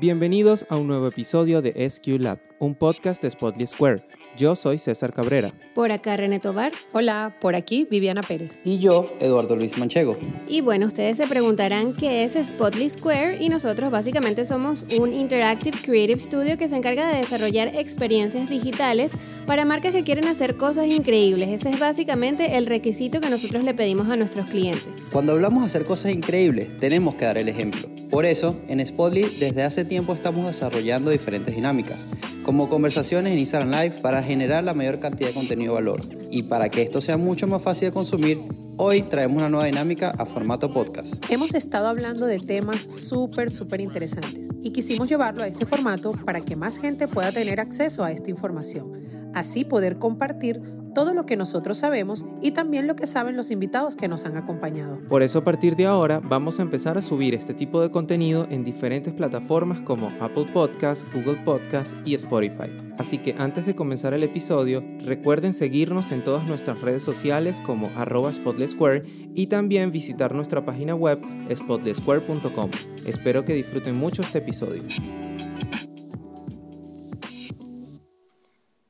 Bienvenidos a un nuevo episodio de SQ Lab, un podcast de Spotly Square. Yo soy César Cabrera. Por acá René Tobar. Hola, por aquí Viviana Pérez. Y yo, Eduardo Luis Manchego. Y bueno, ustedes se preguntarán qué es Spotly Square y nosotros básicamente somos un Interactive Creative Studio que se encarga de desarrollar experiencias digitales para marcas que quieren hacer cosas increíbles. Ese es básicamente el requisito que nosotros le pedimos a nuestros clientes. Cuando hablamos de hacer cosas increíbles, tenemos que dar el ejemplo. Por eso, en Spotly desde hace tiempo estamos desarrollando diferentes dinámicas, como conversaciones en Instagram Live para generar la mayor cantidad de contenido de valor. Y para que esto sea mucho más fácil de consumir, hoy traemos una nueva dinámica a formato podcast. Hemos estado hablando de temas súper, súper interesantes y quisimos llevarlo a este formato para que más gente pueda tener acceso a esta información. Así poder compartir todo lo que nosotros sabemos y también lo que saben los invitados que nos han acompañado. Por eso a partir de ahora vamos a empezar a subir este tipo de contenido en diferentes plataformas como Apple Podcasts, Google Podcasts y Spotify. Así que antes de comenzar el episodio, recuerden seguirnos en todas nuestras redes sociales como arroba Square y también visitar nuestra página web spotlesquare.com. Espero que disfruten mucho este episodio.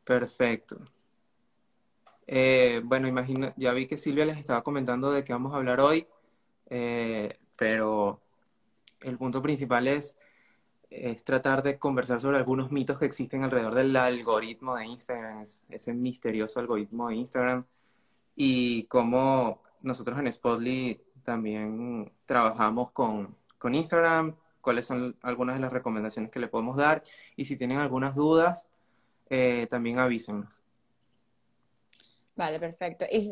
Perfecto. Eh, bueno, imagino, ya vi que Silvia les estaba comentando de qué vamos a hablar hoy, eh, pero el punto principal es, tratar de conversar sobre algunos mitos que existen alrededor del algoritmo de Instagram, ese misterioso algoritmo de Instagram, y cómo nosotros en Spotly también trabajamos con, con Instagram, cuáles son algunas de las recomendaciones que le podemos dar, y si tienen algunas dudas, eh, también avísenos. Vale, perfecto. Y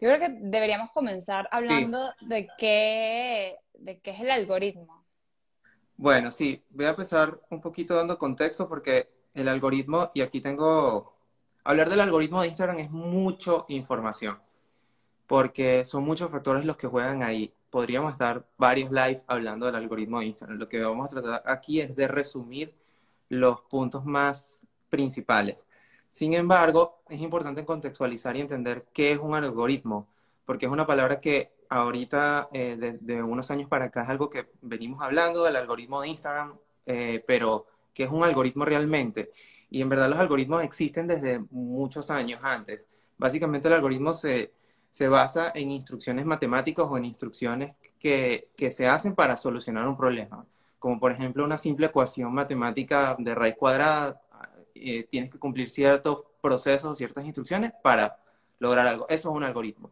yo creo que deberíamos comenzar hablando de, qué, de qué es el algoritmo. Bueno, sí, voy a empezar un poquito dando contexto porque el algoritmo, y aquí tengo, hablar del algoritmo de Instagram es mucho información, porque son muchos factores los que juegan ahí. Podríamos estar varios live hablando del algoritmo de Instagram. Lo que vamos a tratar aquí es de resumir los puntos más principales. Sin embargo, es importante contextualizar y entender qué es un algoritmo, porque es una palabra que ahorita, eh, de, unos años para acá, es algo que venimos hablando del algoritmo de Instagram, eh, pero ¿qué es un algoritmo realmente? Y en verdad los algoritmos existen desde muchos años antes. Básicamente el algoritmo se, se basa en instrucciones matemáticas o en instrucciones que, que se hacen para solucionar un problema, como por ejemplo una simple ecuación matemática de raíz cuadrada eh, tienes que cumplir ciertos procesos, ciertas instrucciones para lograr algo. Eso es un algoritmo.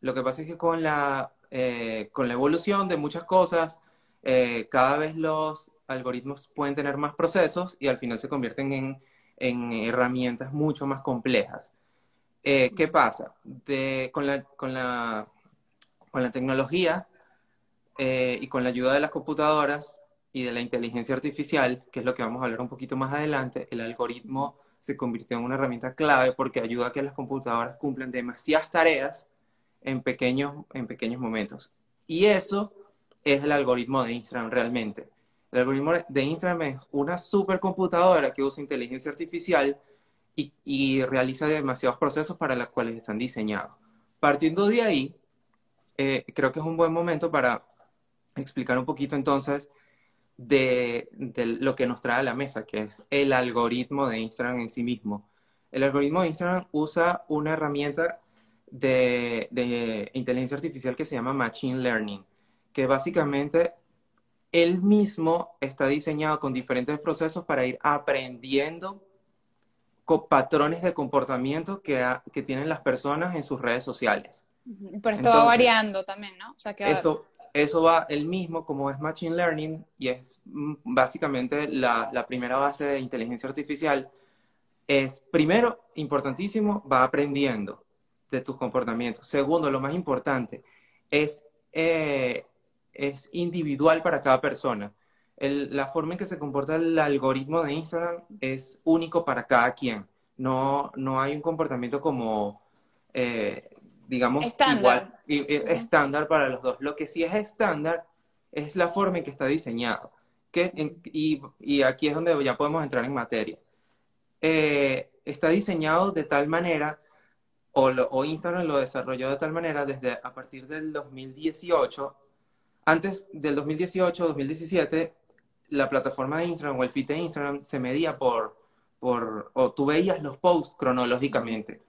Lo que pasa es que con la, eh, con la evolución de muchas cosas, eh, cada vez los algoritmos pueden tener más procesos y al final se convierten en, en herramientas mucho más complejas. ¿Qué pasa? Con, la, con, la, con la tecnología y con la ayuda de las computadoras, y de la inteligencia artificial, que es lo que vamos a hablar un poquito más adelante, el algoritmo se convirtió en una herramienta clave porque ayuda a que las computadoras cumplan demasiadas tareas en pequeños, en pequeños momentos. Y eso es el algoritmo de Instagram realmente. El algoritmo de Instagram es una supercomputadora que usa inteligencia artificial y, y realiza demasiados procesos para los cuales están diseñados. Partiendo de ahí, eh, creo que es un buen momento para explicar un poquito entonces de, lo que nos trae a la mesa, que es el algoritmo de Instagram en sí mismo. El algoritmo de Instagram usa una herramienta de, inteligencia artificial que se llama Machine Learning, que básicamente él mismo está diseñado con diferentes procesos para ir aprendiendo con patrones de comportamiento que, que tienen las personas en sus redes sociales. Pero esto va variando también, ¿no? O sea, que eso, eso va el mismo como es Machine Learning y es mm, básicamente la, primera base de inteligencia artificial. Es, primero, importantísimo, va aprendiendo de tus comportamientos. Segundo, lo más importante, es, eh, es individual para cada persona. la forma en que se comporta el algoritmo de Instagram es único para cada quien. No, no hay un comportamiento como eh, digamos, igual, y, estándar para los dos. Lo que sí es estándar es la forma en que está diseñado. Que, y, aquí es donde ya podemos entrar en materia. Eh, está diseñado de tal manera, o, o, Instagram lo desarrolló de tal manera desde a partir del 2018. Antes del 2018, 2017, la plataforma de Instagram o el feed de Instagram se medía por, por, o tú veías los posts cronológicamente.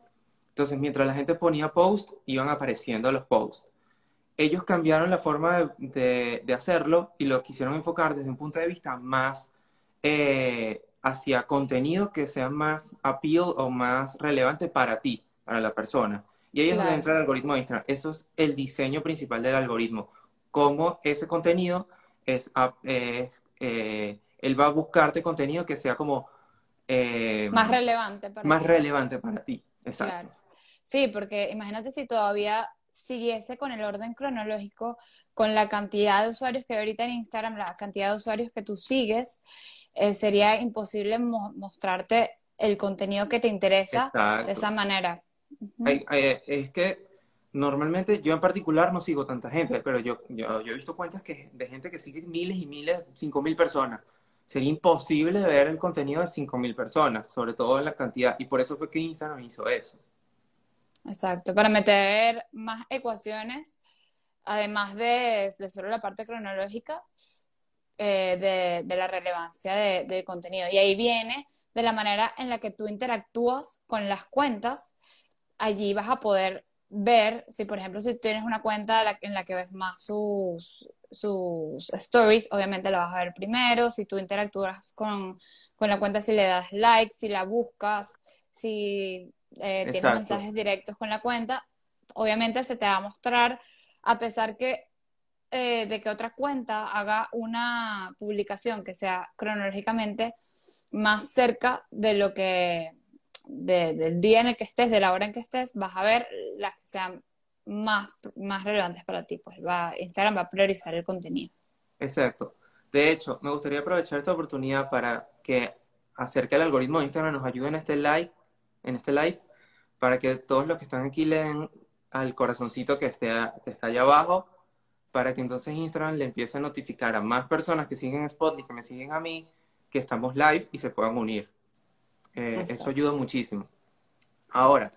Entonces, mientras la gente ponía posts, iban apareciendo los posts. Ellos cambiaron la forma de, de, hacerlo y lo quisieron enfocar desde un punto de vista más eh, hacia contenido que sea más appeal o más relevante para ti, para la persona. Y ahí es donde entra el algoritmo de Instagram. Eso es el diseño principal del algoritmo. Cómo ese contenido es, eh, eh, él va a buscarte contenido que sea como... Eh, más relevante para Más ti. relevante para ti, exacto. Sí, porque imagínate si todavía siguiese con el orden cronológico, con la cantidad de usuarios que hay ahorita en Instagram, la cantidad de usuarios que tú sigues, sería imposible mostrarte el contenido que te interesa de esa manera. es que normalmente yo en particular no sigo tanta gente, pero yo, yo, he visto cuentas que, de gente que sigue miles y miles, cinco mil personas. Sería imposible ver el contenido de cinco mil personas, sobre todo en la cantidad, y por eso fue que Instagram hizo eso. Exacto, para meter más ecuaciones, además de, de solo la parte cronológica, eh, de, de, la relevancia del contenido. Y ahí viene de la manera en la que tú interactúas con las cuentas, allí vas a poder ver, si por ejemplo, si tienes una cuenta en la que ves más sus, sus stories, obviamente la vas a ver primero, si tú interactúas con, con la cuenta, si le das like, si la buscas, si eh, tienes mensajes directos con la cuenta, obviamente se te va a mostrar, a pesar que eh, de que otra cuenta haga una publicación que sea cronológicamente más cerca de lo que del día en el que estés, de la hora en que estés, vas a ver las que sean más, más relevantes para ti. Pues va, Instagram va a priorizar el contenido. Exacto. De hecho, me gustaría aprovechar esta oportunidad para que hacer que el algoritmo de Instagram nos ayude en este live, en este live, para que todos los que están aquí le den al corazoncito que, esté, que está allá abajo, para que entonces Instagram le empiece a notificar a más personas que siguen Spotlight, que me siguen a mí, que estamos live y se puedan unir. Eh, eso ayuda muchísimo. Ahora,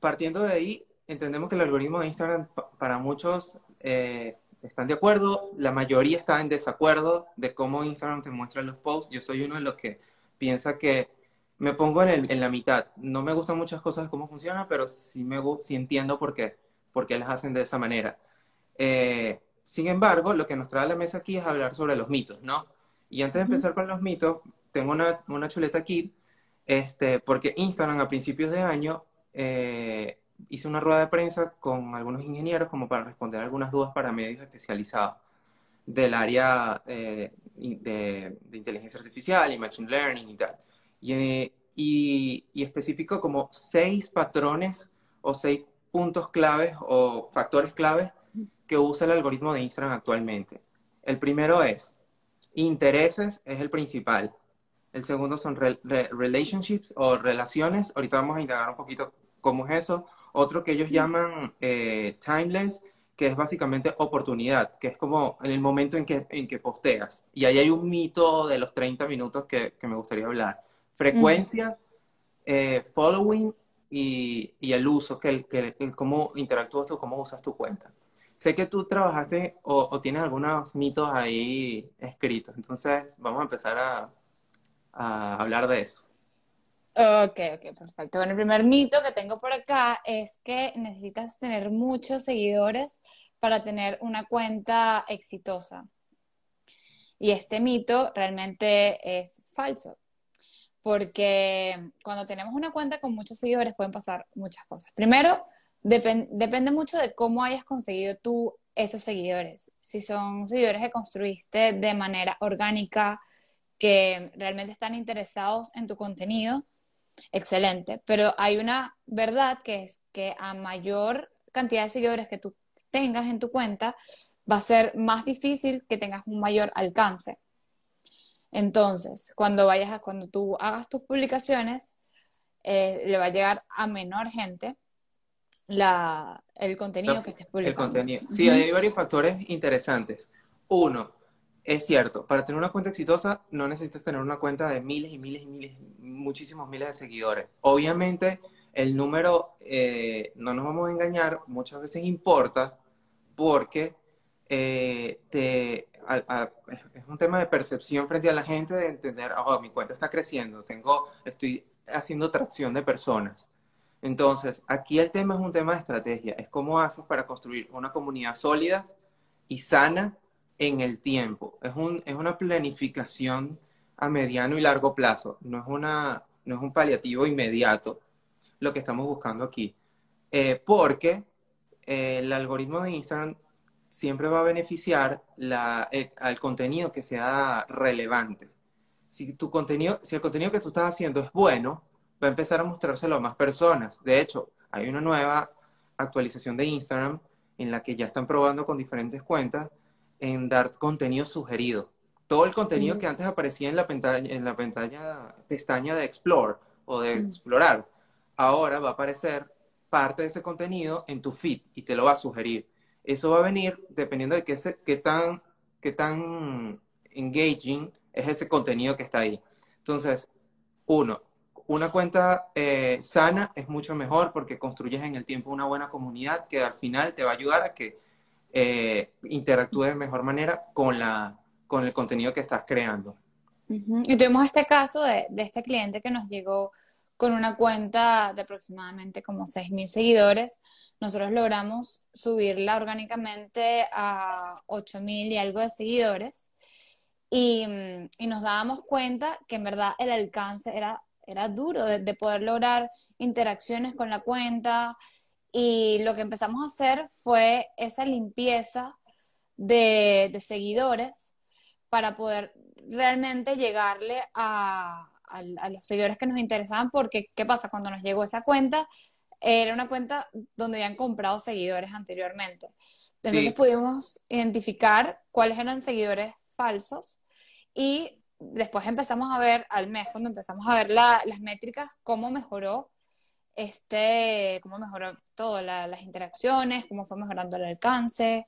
partiendo de ahí, entendemos que el algoritmo de Instagram para muchos eh, están de acuerdo, la mayoría está en desacuerdo de cómo Instagram te muestra los posts. Yo soy uno de los que piensa que me pongo en, la mitad. No me gustan muchas cosas de cómo funciona, pero sí, me, sí entiendo por qué, por qué las hacen de esa manera. Eh, sin embargo, lo que nos trae a la mesa aquí es hablar sobre los mitos, ¿no? Y antes de empezar con los mitos, tengo una, una chuleta aquí, este, porque Instagram a principios de año eh, hizo una rueda de prensa con algunos ingenieros como para responder algunas dudas para medios especializados del área eh, de, inteligencia artificial y machine learning y tal. Y, y, y especificó como seis patrones o seis puntos claves o factores claves que usa el algoritmo de Instagram actualmente. El primero es intereses, es el principal. El segundo son relationships o relaciones. Ahorita vamos a indagar un poquito cómo es eso. Otro que ellos llaman eh, timeless, que es básicamente oportunidad, que es como en el momento en que, en que posteas. Y ahí hay un mito de los 30 minutos que, que me gustaría hablar. Frecuencia, eh, following y, el uso, que, que, cómo interactúas tú, cómo usas tu cuenta. Sé que tú trabajaste o, o tienes algunos mitos ahí escritos, entonces vamos a empezar a, a hablar de eso. Ok, ok, perfecto. Bueno, el primer mito que tengo por acá es que necesitas tener muchos seguidores para tener una cuenta exitosa. Y este mito realmente es falso, porque cuando tenemos una cuenta con muchos seguidores pueden pasar muchas cosas. Primero, depende mucho de cómo hayas conseguido tú esos seguidores. Si son seguidores que construiste de manera orgánica, que realmente están interesados en tu contenido, excelente. Pero hay una verdad que es que a mayor cantidad de seguidores que tú tengas en tu cuenta, va a ser más difícil que tengas un mayor alcance. Entonces, cuando vayas a, cuando tú hagas tus publicaciones, eh, le va a llegar a menor gente la, el contenido que estés publicando. El contenido. Sí, hay varios factores interesantes. Uno, es cierto, para tener una cuenta exitosa no necesitas tener una cuenta de miles y miles y miles, muchísimos miles de seguidores. Obviamente, el número, eh, no nos vamos a engañar, muchas veces importa porque eh, te, es un tema de percepción frente a la gente, de entender, oh, mi cuenta está creciendo, tengo, estoy haciendo tracción de personas. Entonces, aquí el tema es un tema de estrategia, es cómo haces para construir una comunidad sólida y sana en el tiempo. Es, un, es una planificación a mediano y largo plazo, no es, una, no es un paliativo inmediato lo que estamos buscando aquí. Eh, porque eh, el algoritmo de Instagram siempre va a beneficiar la, eh, al contenido que sea relevante. Si, tu contenido, si el contenido que tú estás haciendo es bueno, va a empezar a mostrárselo a más personas. De hecho, hay una nueva actualización de Instagram en la que ya están probando con diferentes cuentas en dar contenido sugerido. Todo el contenido mm. que antes aparecía en la pantalla, en la pantalla, pestaña de Explore o de mm. explorar, ahora va a aparecer parte de ese contenido en tu feed y te lo va a sugerir. Eso va a venir dependiendo de qué, qué, tan, qué engaging es ese contenido que está ahí. Entonces, uno, una cuenta eh, sana es mucho mejor porque construyes en el tiempo una buena comunidad que al final te va a ayudar a que eh, interactúe de mejor manera con, la, con el contenido que estás creando. Y tuvimos este caso de, este cliente que nos llegó con una cuenta de aproximadamente como 6.000 seguidores. Nosotros logramos subirla orgánicamente a 8.000 y algo de seguidores. Y, nos dábamos cuenta que en verdad el alcance era, era duro de, de poder lograr interacciones con la cuenta, y lo que empezamos a hacer fue esa limpieza de, seguidores para poder realmente llegarle a, los seguidores que nos interesaban, porque ¿qué pasa? Cuando nos llegó esa cuenta, era una cuenta donde habían comprado seguidores anteriormente. Entonces pudimos identificar cuáles eran seguidores falsos y después empezamos a ver al mes, cuando empezamos a ver las métricas, cómo mejoró este, cómo mejoró todo, las interacciones, cómo fue mejorando el alcance.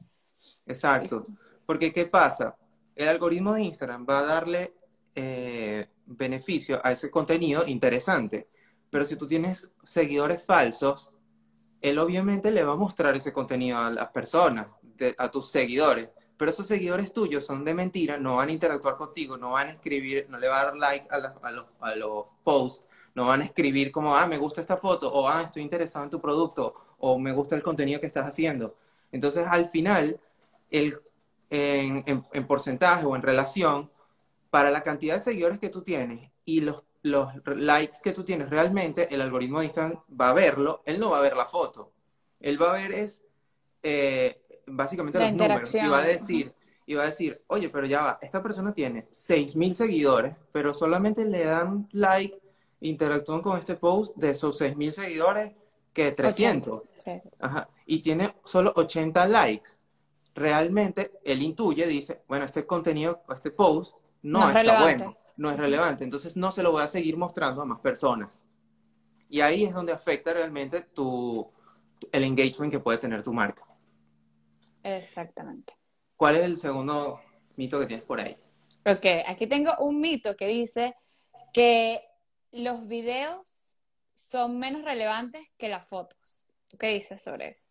Exacto. Porque, ¿qué pasa? El algoritmo de Instagram va a darle eh, beneficio a ese contenido interesante. Pero si tú tienes seguidores falsos, él obviamente le va a mostrar ese contenido a las personas, a tus seguidores. Pero esos seguidores tuyos son de mentira, no van a interactuar contigo, no van a escribir, no le va a dar like a, los, a los posts, no van a escribir como, ah, me gusta esta foto, o ah, estoy interesado en tu producto, o me gusta el contenido que estás haciendo. Entonces, al final, el, en, porcentaje o en relación, para la cantidad de seguidores que tú tienes y los, los likes que tú tienes realmente, el algoritmo de Instagram va a verlo, él no va a ver la foto. Él va a ver es, eh, básicamente los números, y va a decir, y va a decir, oye, pero ya va, esta persona tiene 6.000 seguidores, pero solamente le dan like interactúan con este post de esos 6.000 seguidores que 300. y tiene solo 80 likes. Realmente él intuye, dice, bueno, este contenido, este post no, es está bueno, no es relevante, entonces no se lo voy a seguir mostrando a más personas. Y ahí es donde afecta realmente tu, el engagement que puede tener tu marca. Exactamente. ¿Cuál es el segundo mito que tienes por ahí? Ok, aquí tengo un mito que dice que los videos son menos relevantes que las fotos. ¿Tú qué dices sobre eso?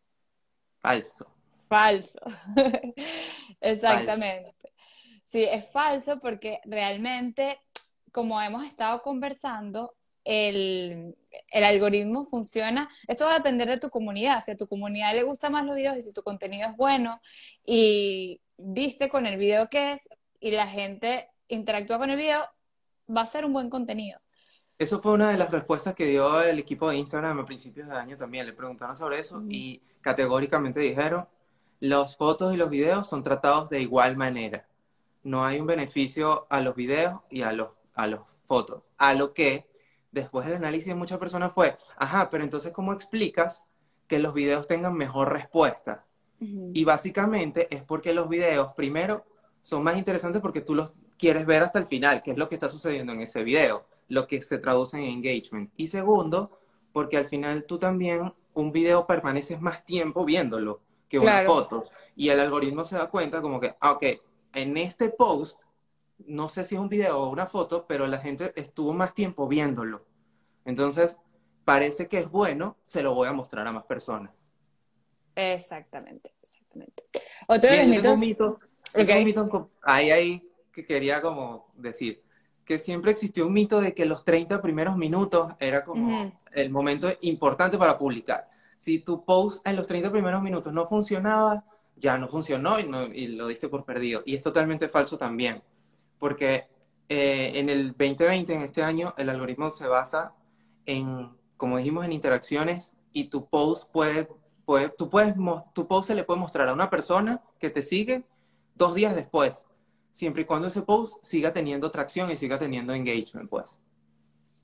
Falso. Falso. Exactamente. Sí, es falso porque realmente, como hemos estado conversando, el, el, algoritmo funciona. Esto va a depender de tu comunidad. Si a tu comunidad le gustan más los videos y si tu contenido es bueno y viste con el video que es y la gente interactúa con el video, va a ser un buen contenido. Eso fue una de las respuestas que dio el equipo de Instagram a principios de año también. Le preguntaron sobre eso y categóricamente dijeron, los fotos y los videos son tratados de igual manera. No hay un beneficio a los videos y a los, a los fotos. A lo que después del análisis de muchas personas fue, ajá, pero entonces ¿cómo explicas que los videos tengan mejor respuesta? Y básicamente es porque los videos, primero, son más interesantes porque tú los quieres ver hasta el final, que es lo que está sucediendo en ese video lo que se traduce en engagement. Y segundo, porque al final tú también un video permaneces más tiempo viéndolo que una foto. Y el algoritmo se da cuenta como que, ah, ok, en este post, no sé si es un video o una foto, pero la gente estuvo más tiempo viéndolo. Entonces, parece que es bueno, se lo voy a mostrar a más personas. Exactamente, exactamente. Otro de los mitos... Es un mito ahí, ahí que quería como decir que siempre existió un mito de que los 30 primeros minutos era como el momento importante para publicar. Si tu post en los 30 primeros minutos no funcionaba, ya no funcionó y, lo diste por perdido. Y es totalmente falso también, porque eh, en el 2020, en este año, el algoritmo se basa en, como dijimos, en interacciones y tu post puede, puede, tú puedes, tu post se le puede mostrar a una persona que te sigue dos días después, siempre y cuando ese post siga teniendo tracción y siga teniendo engagement, pues.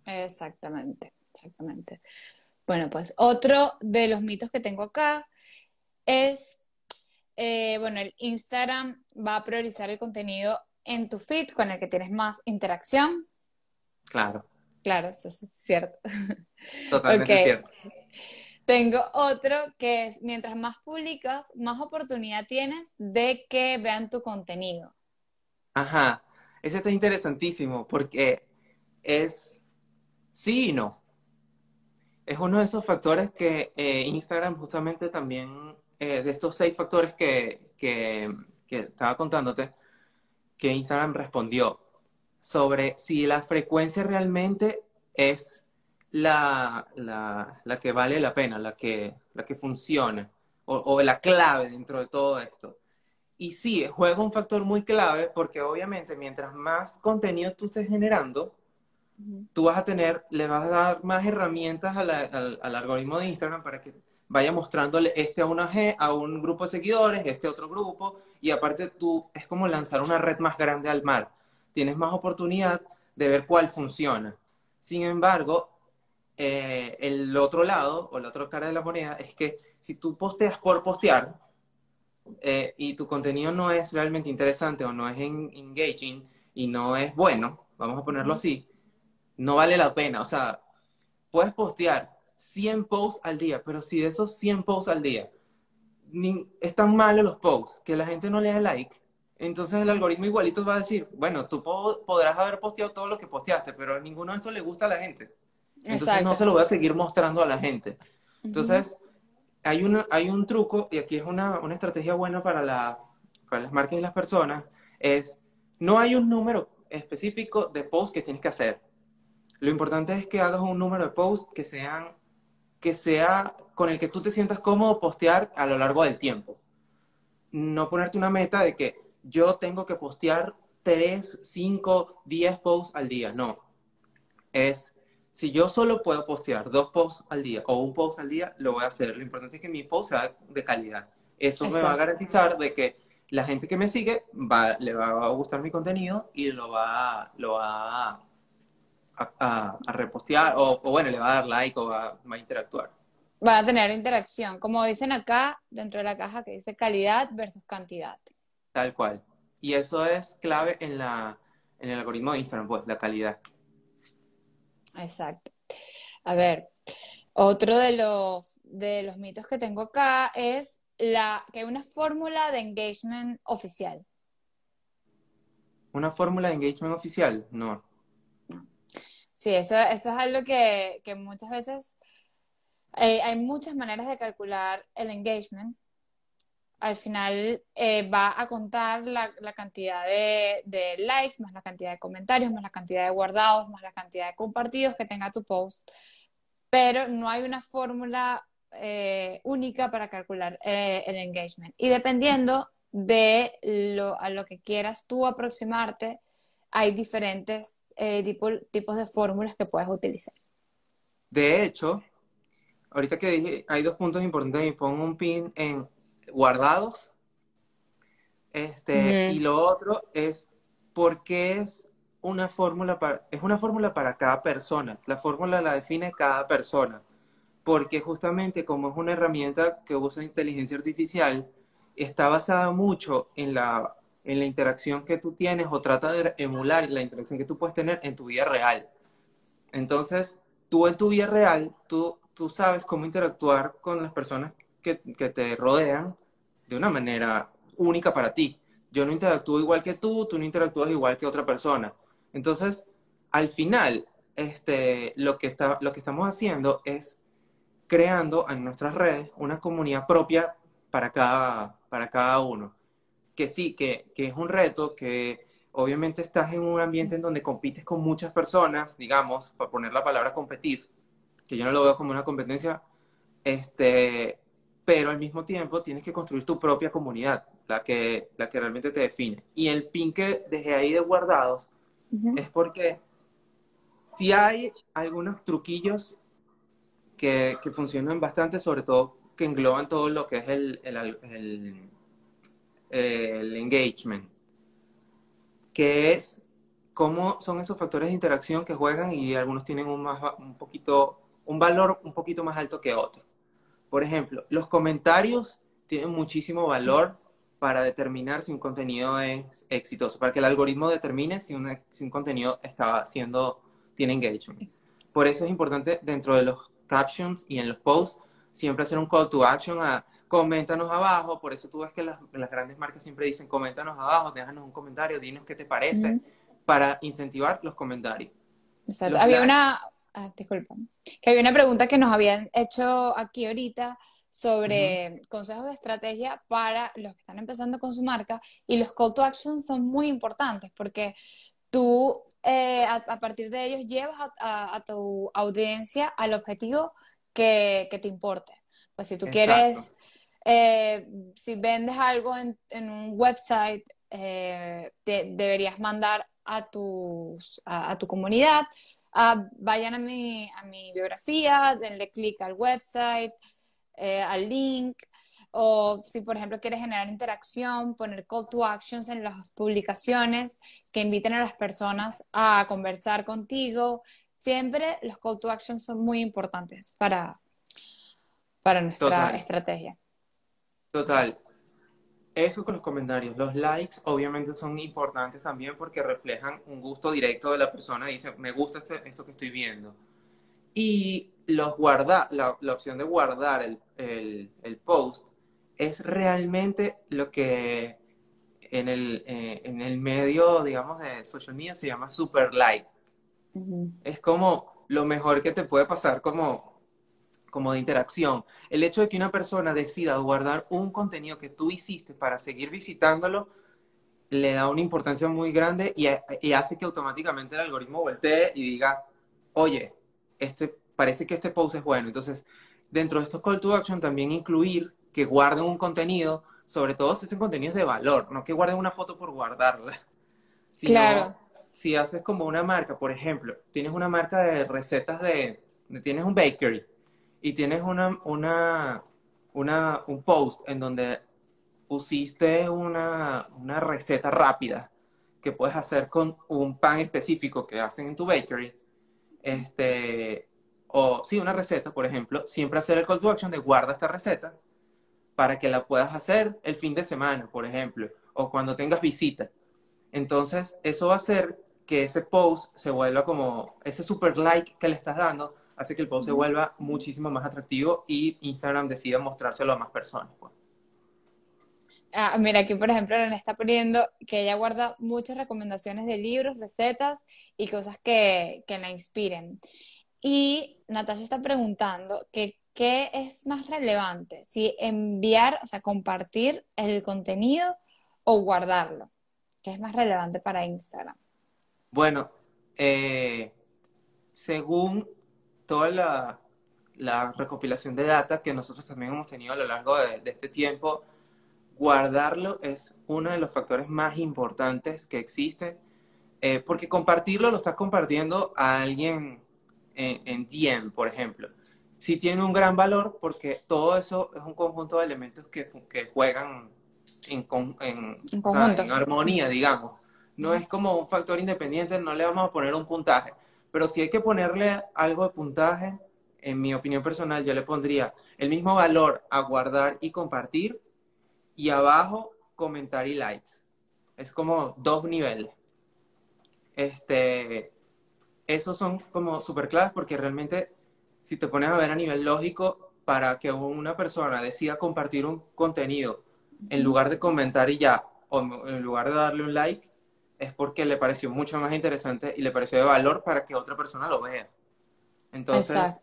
Exactamente, exactamente. Bueno, pues otro de los mitos que tengo acá es eh, bueno, el Instagram va a priorizar el contenido en tu feed con el que tienes más interacción. Claro. Claro, eso es cierto. Totalmente cierto. Tengo otro que es, mientras más publicas, más oportunidad tienes de que vean tu contenido. Ajá, ese está interesantísimo porque es sí y no. Es uno de esos factores que eh, Instagram justamente también eh, de estos seis factores que, estaba contándote, que Instagram respondió sobre si la frecuencia realmente es la, que vale la pena, la que, la que funciona, o, la clave dentro de todo esto. Y sí, juega un factor muy clave porque obviamente mientras más contenido tú estés generando, tú vas a tener, le vas a dar más herramientas al, al, algoritmo de Instagram para que vaya mostrándole este a una a un grupo de seguidores, este a otro grupo, y aparte tú es como lanzar una red más grande al mar. Tienes más oportunidad de ver cuál funciona. Sin embargo, eh, el otro lado, o la otra cara de la moneda, es que si tú posteas por postear eh, y tu contenido no es realmente interesante o no es engaging y no es bueno, vamos a ponerlo así, no vale la pena. O sea, puedes postear 100 posts al día, pero si de esos 100 posts al día están malos los posts, que la gente no le da like, entonces el algoritmo igualito va a decir, bueno, tú podrás haber posteado todo lo que posteaste, pero a ninguno de estos le gusta a la gente. Entonces no se lo voy a seguir mostrando a la gente. Entonces, hay, una, hay un truco, y aquí es una, una estrategia buena para, la, para las marcas y las personas, es no hay un número específico de posts que tienes que hacer. Lo importante es que hagas un número de posts que sean que sea con el que tú te sientas cómodo postear a lo largo del tiempo. No ponerte una meta de que yo tengo que postear 3, 5, 10 posts al día. No. Es, si yo solo puedo postear dos posts al día o un post al día, lo voy a hacer. Lo importante es que mi post sea de calidad. Eso me va a garantizar de que la gente que me sigue va, le va a gustar mi contenido y lo va, lo va a a, repostear o, bueno, le va a dar like o va, a interactuar. Va a tener interacción, como dicen acá dentro de la caja que dice calidad versus cantidad. Tal cual. Y eso es clave en, la, en el algoritmo de Instagram, pues, la calidad. Exacto. A ver, otro de los, de los mitos que tengo acá es la, que hay una fórmula de engagement oficial. ¿Una fórmula de engagement oficial? No. Sí, eso, eso es algo que, muchas veces eh, hay muchas maneras de calcular el engagement. Al final eh, va a contar la, cantidad de, likes, más la cantidad de comentarios, más la cantidad de guardados, más la cantidad de compartidos que tenga tu post. Pero no hay una fórmula eh, única para calcular el engagement. Y dependiendo de lo, a lo que quieras tú aproximarte, hay diferentes eh, tipos de fórmulas que puedes utilizar. De hecho, ahorita que dije, hay dos puntos importantes y pongo un pin en guardados. Este, Y lo otro es por qué es una fórmula para, es una fórmula para cada persona. La fórmula la define cada persona. Porque justamente como es una herramienta que usa inteligencia artificial, está basada mucho en la en la interacción que tú tienes o trata de emular la interacción que tú puedes tener en tu vida real. Entonces, tú en tu vida real, tú, tú sabes cómo interactuar con las personas que, que te rodean de una manera única para ti. Yo no interactúo igual que tú, tú no interactúas igual que otra persona. Entonces, al final, este, lo, que está, lo que estamos haciendo es creando en nuestras redes una comunidad propia para cada, para cada uno que sí, que, que es un reto, que obviamente estás en un ambiente en donde compites con muchas personas, digamos, para poner la palabra competir, que yo no lo veo como una competencia, este, pero al mismo tiempo tienes que construir tu propia comunidad, la que, la que realmente te define. Y el pin que dejé ahí de guardados es porque si hay algunos truquillos que, que, funcionan bastante, sobre todo que engloban todo lo que es el, el, el, el engagement, que es cómo son esos factores de interacción que juegan y algunos tienen un, más, un poquito, un valor un poquito más alto que otros. Por ejemplo, los comentarios tienen muchísimo valor para determinar si un contenido es exitoso, para que el algoritmo determine si, si un contenido está haciendo, tiene engagement. Por eso es importante dentro de los captions y en los posts siempre hacer un call to action a coméntanos abajo, por eso tú ves que las, las grandes marcas siempre dicen coméntanos abajo, déjanos un comentario, dinos qué te parece, para incentivar los comentarios. Exacto. había una, ah, disculpa, que había una pregunta que nos habían hecho aquí ahorita sobre consejos de estrategia para los que están empezando con su marca y los call to action son muy importantes porque tú eh, a, partir de ellos llevas a, tu audiencia al objetivo que, que te importe. Pues si tú quieres, eh, si vendes algo en, en un website, eh, deberías mandar a, tus, a, tu comunidad, vayan a mi, a mi biografía, denle clic al website, eh, al link, o si por ejemplo quieres generar interacción, poner call to actions en las publicaciones que inviten a las personas a conversar contigo. Siempre los call to actions son muy importantes para, para nuestra estrategia. Total. Eso con los comentarios. Los likes obviamente son importantes también porque reflejan un gusto directo de la persona. Dice, me gusta este, esto que estoy viendo. Y los guarda, la, opción de guardar el, el, post es realmente lo que en el, eh, en el medio, digamos, de social media se llama super like. Es como lo mejor que te puede pasar como, como de interacción. El hecho de que una persona decida guardar un contenido que tú hiciste para seguir visitándolo, le da una importancia muy grande y, y hace que automáticamente el algoritmo voltee y diga, oye, este parece que este post es bueno. Entonces, dentro de estos call to action también incluir que guarden un contenido, sobre todo si ese contenido es de valor, no que guarden una foto por guardarla. claro. Si haces como una marca, por ejemplo, tienes una marca de recetas de, tienes un bakery y tienes una, una, una, un post en donde pusiste una, una receta rápida que puedes hacer con un pan específico que hacen en tu bakery, este, o sí, una receta, por ejemplo, siempre hacer el call to action de guarda esta receta para que la puedas hacer el fin de semana, por ejemplo, o cuando tengas visita. Entonces, eso va a hacer que ese post se vuelva como ese super like que le estás dando, hace que el post se vuelva muchísimo más atractivo y Instagram decida mostrárselo a más personas. Pues. Ah, mira, aquí por ejemplo le está poniendo que ella guarda muchas recomendaciones de libros, recetas y cosas que, que la inspiren. Y Natasha está preguntando que qué es más relevante, si enviar, o sea, compartir el contenido o guardarlo. ¿Qué es más relevante para Instagram? Bueno, eh, según toda la, recopilación de data que nosotros también hemos tenido a lo largo de, este tiempo, guardarlo es uno de los factores más importantes que existe, eh, porque compartirlo lo estás compartiendo a alguien en, DM, por ejemplo, sí tiene un gran valor porque todo eso es un conjunto de elementos que, que juegan en, en, en, armonía, digamos. No es como un factor independiente, no le vamos a poner un puntaje. Pero si hay que ponerle algo de puntaje, en mi opinión personal, yo le pondría el mismo valor a guardar y compartir y abajo comentar y likes. Es como dos niveles. Este, esos son como súper claves porque realmente si te pones a ver a nivel lógico, para que una persona decida compartir un contenido en lugar de comentar y ya, o en lugar de darle un like, es porque le pareció mucho más interesante y le pareció de valor para que otra persona lo vea. Entonces,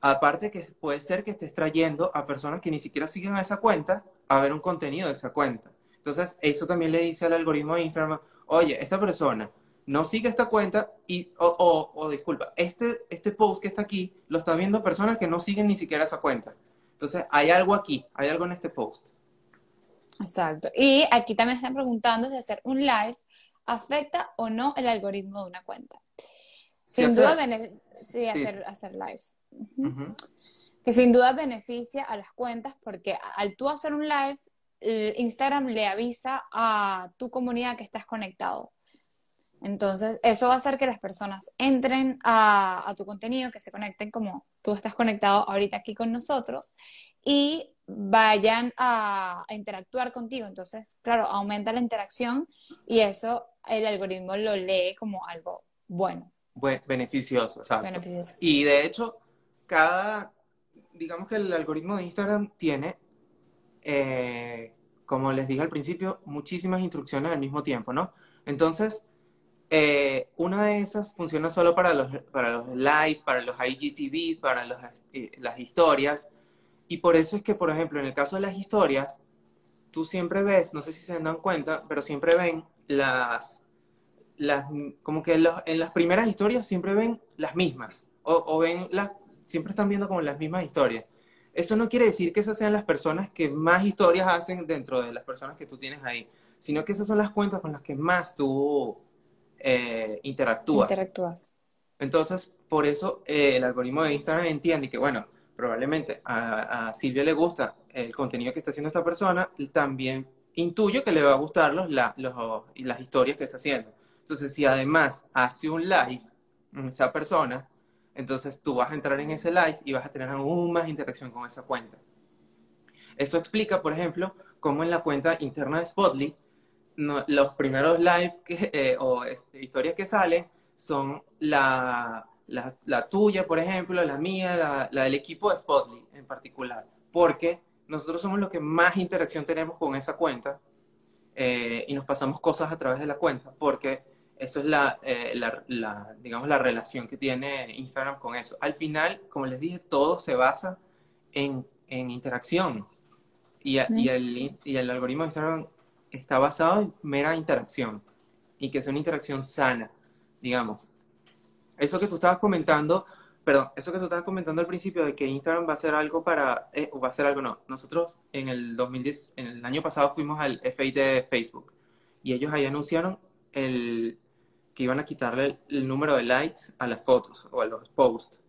aparte que puede ser que estés trayendo a personas que ni siquiera siguen a esa cuenta a ver un contenido de esa cuenta. Entonces, eso también le dice al algoritmo de Instagram, oye, esta persona no sigue esta cuenta y, o, o, disculpa, este, este post que está aquí lo está viendo personas que no siguen ni siquiera esa cuenta. Entonces, hay algo aquí, hay algo en este post. Exacto. Y aquí también están preguntando si hacer un live afecta o no el algoritmo de una cuenta. Sin duda, sí, Hacer, hacer live. Que sin duda beneficia a las cuentas porque al tú hacer un live, Instagram le avisa a tu comunidad que estás conectado. Entonces, eso va a hacer que las personas entren a, tu contenido, que se conecten como tú estás conectado ahorita aquí con nosotros y vayan a, interactuar contigo. Entonces, claro, aumenta la interacción y eso el algoritmo lo lee como algo bueno. beneficioso, exacto. Beneficioso. Y de hecho, cada, digamos que el algoritmo de Instagram tiene, eh, como les dije al principio, muchísimas instrucciones al mismo tiempo, ¿no? Entonces, eh, una de esas funciona solo para los, para los live, para los IGTV, para eh, las historias. Y por eso es que, por ejemplo, en el caso de las historias, tú siempre ves, no sé si se dan cuenta, pero siempre ven las, las como que en, las primeras historias siempre ven las mismas. O, o ven las, siempre están viendo como las mismas historias. Eso no quiere decir que esas sean las personas que más historias hacen dentro de las personas que tú tienes ahí, sino que esas son las cuentas con las que más tú eh, interactúas. interactúas. Entonces, por eso eh, el algoritmo de Instagram entiende que, bueno, probablemente a, Silvia le gusta el contenido que está haciendo esta persona, también intuyo que le va a gustar los, las historias que está haciendo. Entonces, si además hace un live esa persona, entonces tú vas a entrar en ese live y vas a tener aún más interacción con esa cuenta. Eso explica, por ejemplo, cómo en la cuenta interna de Spotly los primeros live eh, o este, historias que salen son la, la, tuya, por ejemplo, la mía, la, del equipo de Spotly en particular, porque nosotros somos los que más interacción tenemos con esa cuenta eh, y nos pasamos cosas a través de la cuenta, porque eso es la, eh, la, digamos, la relación que tiene Instagram con eso. Al final, como les dije, todo se basa en, en interacción. Y, y, el, y el algoritmo de Instagram está basado en mera interacción y que sea una interacción sana, digamos. Eso que tú estabas comentando, perdón, eso que tú estabas comentando al principio de que Instagram va a ser algo para, eh, va a ser algo no. Nosotros en el 2010, en el año pasado fuimos al FA de Facebook y ellos ahí anunciaron el, que iban a quitarle el, número de likes a las fotos o a los posts.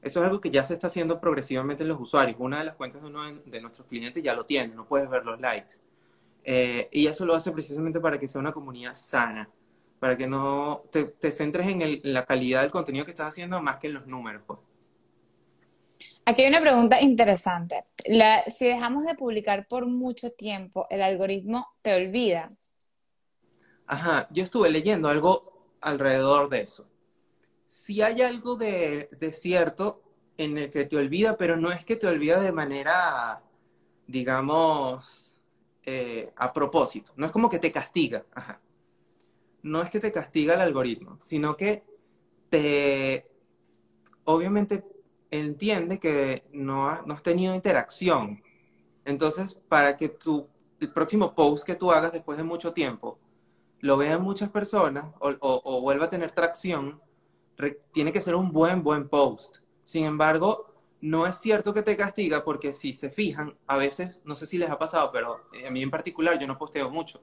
Eso es algo que ya se está haciendo progresivamente en los usuarios. Una de las cuentas de uno de nuestros clientes ya lo tiene, no puedes ver los likes. Eh, y eso lo hace precisamente para que sea una comunidad sana, para que no te, centres en, la calidad del contenido que estás haciendo más que en los números. Pues. Aquí hay una pregunta interesante. si dejamos de publicar por mucho tiempo, ¿el algoritmo te olvida? Ajá, yo estuve leyendo algo alrededor de eso. Si hay algo de, de cierto en el que te olvida, pero no es que te olvida de manera, digamos, eh, a propósito. No es como que te castiga. No es que te castiga el algoritmo, sino que te, obviamente, entiende que no, has tenido interacción. Entonces, para que tu, el próximo post que tú hagas después de mucho tiempo lo vean muchas personas o, vuelva a tener tracción, tiene que ser un buen, buen post. Sin embargo, no es cierto que te castiga porque si se fijan, a veces, no sé si les ha pasado, pero a mí en particular yo no posteo mucho.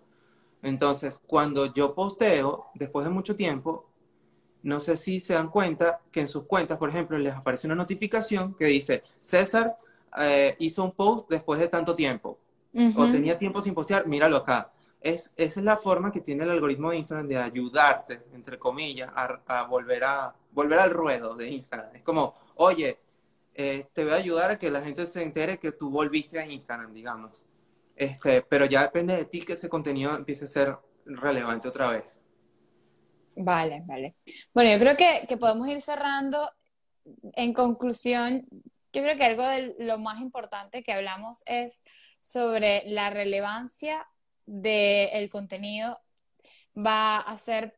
Entonces, cuando yo posteo, después de mucho tiempo, no sé si se dan cuenta que en sus cuentas, por ejemplo, les aparece una notificación que dice, César eh, hizo un post después de tanto tiempo, o tenía tiempo sin postear, míralo acá. Es, esa es la forma que tiene el algoritmo de Instagram de ayudarte, entre comillas, a, a volver, a volver al ruedo de Instagram. Es como, oye, eh, te va a ayudar a que la gente se entere que tú volviste a Instagram, digamos. Este, pero ya depende de ti que ese contenido empiece a ser relevante otra vez. Vale, vale. Bueno, yo creo que, que podemos ir cerrando. En conclusión, yo creo que algo de lo más importante que hablamos es sobre la relevancia del contenido. Va a ser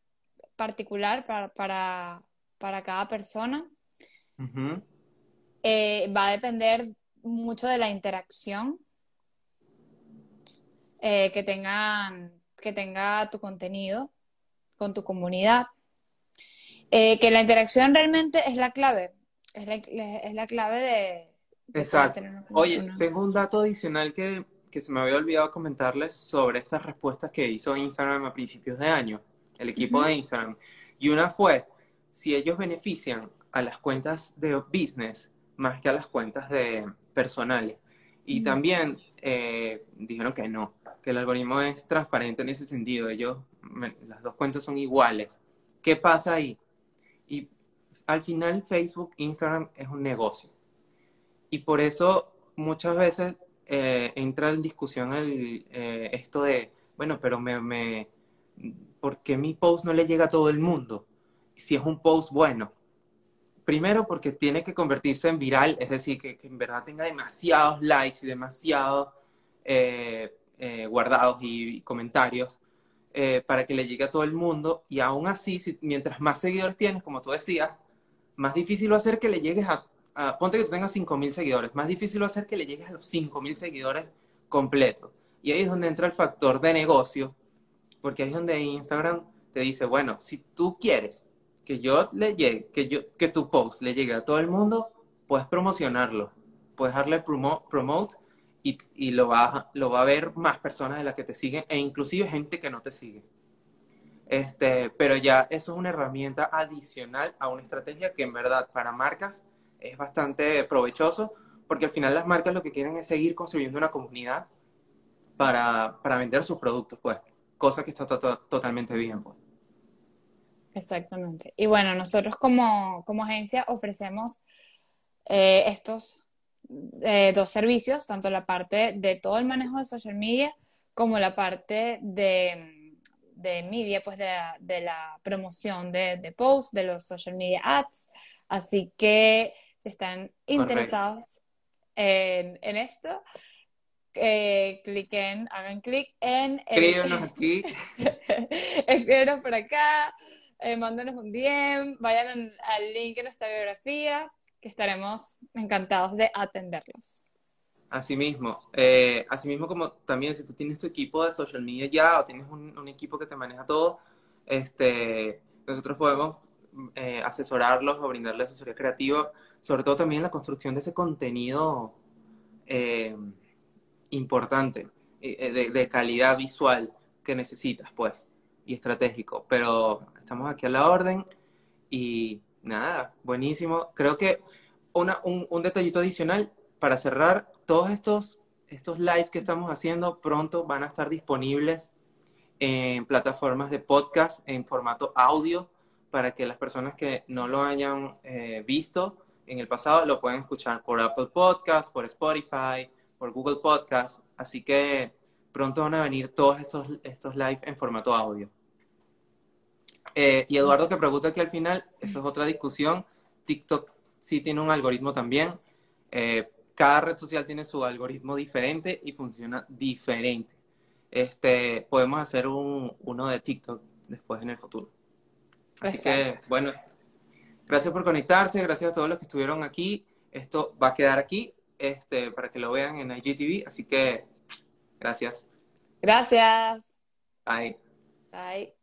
particular para, para, para cada persona. Eh, va a depender mucho de la interacción. Eh, que, tengan, que tenga tu contenido con tu comunidad. Eh, que la interacción realmente es la clave, es la, es la clave de... Exacto. Oye, tengo un dato adicional que, que se me había olvidado comentarles sobre estas respuestas que hizo Instagram a principios de año, el equipo de Instagram. Y una fue, si ellos benefician a las cuentas de business más que a las cuentas de personales. Y también eh, dijeron que no, que el algoritmo es transparente en ese sentido. Ellos, las dos cuentas son iguales. ¿Qué pasa ahí? Y al final Facebook, Instagram es un negocio. Y por eso muchas veces eh, entra en discusión el, eh, esto de, bueno, pero me, me, ¿por qué mi post no le llega a todo el mundo? Si es un post bueno. Primero porque tiene que convertirse en viral, es decir, que, en verdad tenga demasiados likes y demasiados eh, eh, guardados y, comentarios eh, para que le llegue a todo el mundo. Y aún así, si, mientras más seguidores tienes, como tú decías, más difícil va a que le llegues a, ponte que tú tengas 5.000 seguidores, más difícil va a que le llegues a los 5.000 seguidores completos. Y ahí es donde entra el factor de negocio, porque ahí es donde Instagram te dice, bueno, si tú quieres que yo le llegue, que, yo, que tu post le llegue a todo el mundo, puedes promocionarlo, puedes darle promote y, y, lo, va, lo va a ver más personas de las que te siguen e inclusive gente que no te sigue. Este, pero ya eso es una herramienta adicional a una estrategia que en verdad para marcas es bastante provechoso porque al final las marcas lo que quieren es seguir construyendo una comunidad para, para vender sus productos, pues, cosa que está totalmente bien, pues. Exactamente. Y bueno, nosotros como, agencia ofrecemos eh, estos eh, dos servicios, tanto la parte de todo el manejo de social media como la parte de, de media, pues de la, promoción de, de posts, de los social media ads. Así que si están interesados en, esto, eh, cliquen, hagan clic en... Escríbenos aquí. Escríbenos por acá eh, mándenos un DM, vayan al link en nuestra biografía, que estaremos encantados de atenderlos. Asimismo, eh, asimismo como también si tú tienes tu equipo de social media ya o tienes un, equipo que te maneja todo, este, nosotros podemos eh, asesorarlos o brindarles asesoría creativa, sobre todo también la construcción de ese contenido eh, importante, de, de, calidad visual que necesitas, pues, y estratégico. Pero estamos aquí a la orden y nada, buenísimo. Creo que una, un, un, detallito adicional para cerrar, todos estos, estos live que estamos haciendo pronto van a estar disponibles en plataformas de podcast en formato audio para que las personas que no lo hayan eh, visto en el pasado lo puedan escuchar por Apple Podcast, por Spotify, por Google Podcast. Así que pronto van a venir todos estos, estos live en formato audio. Eh, y Eduardo que pregunta aquí al final, eso es otra discusión. TikTok sí tiene un algoritmo también. Eh, cada red social tiene su algoritmo diferente y funciona diferente. Este, podemos hacer un, uno de TikTok después en el futuro. Así que, bueno, gracias por conectarse, gracias a todos los que estuvieron aquí. Esto va a quedar aquí este, para que lo vean en IGTV, así que gracias. Gracias. Bye. Bye.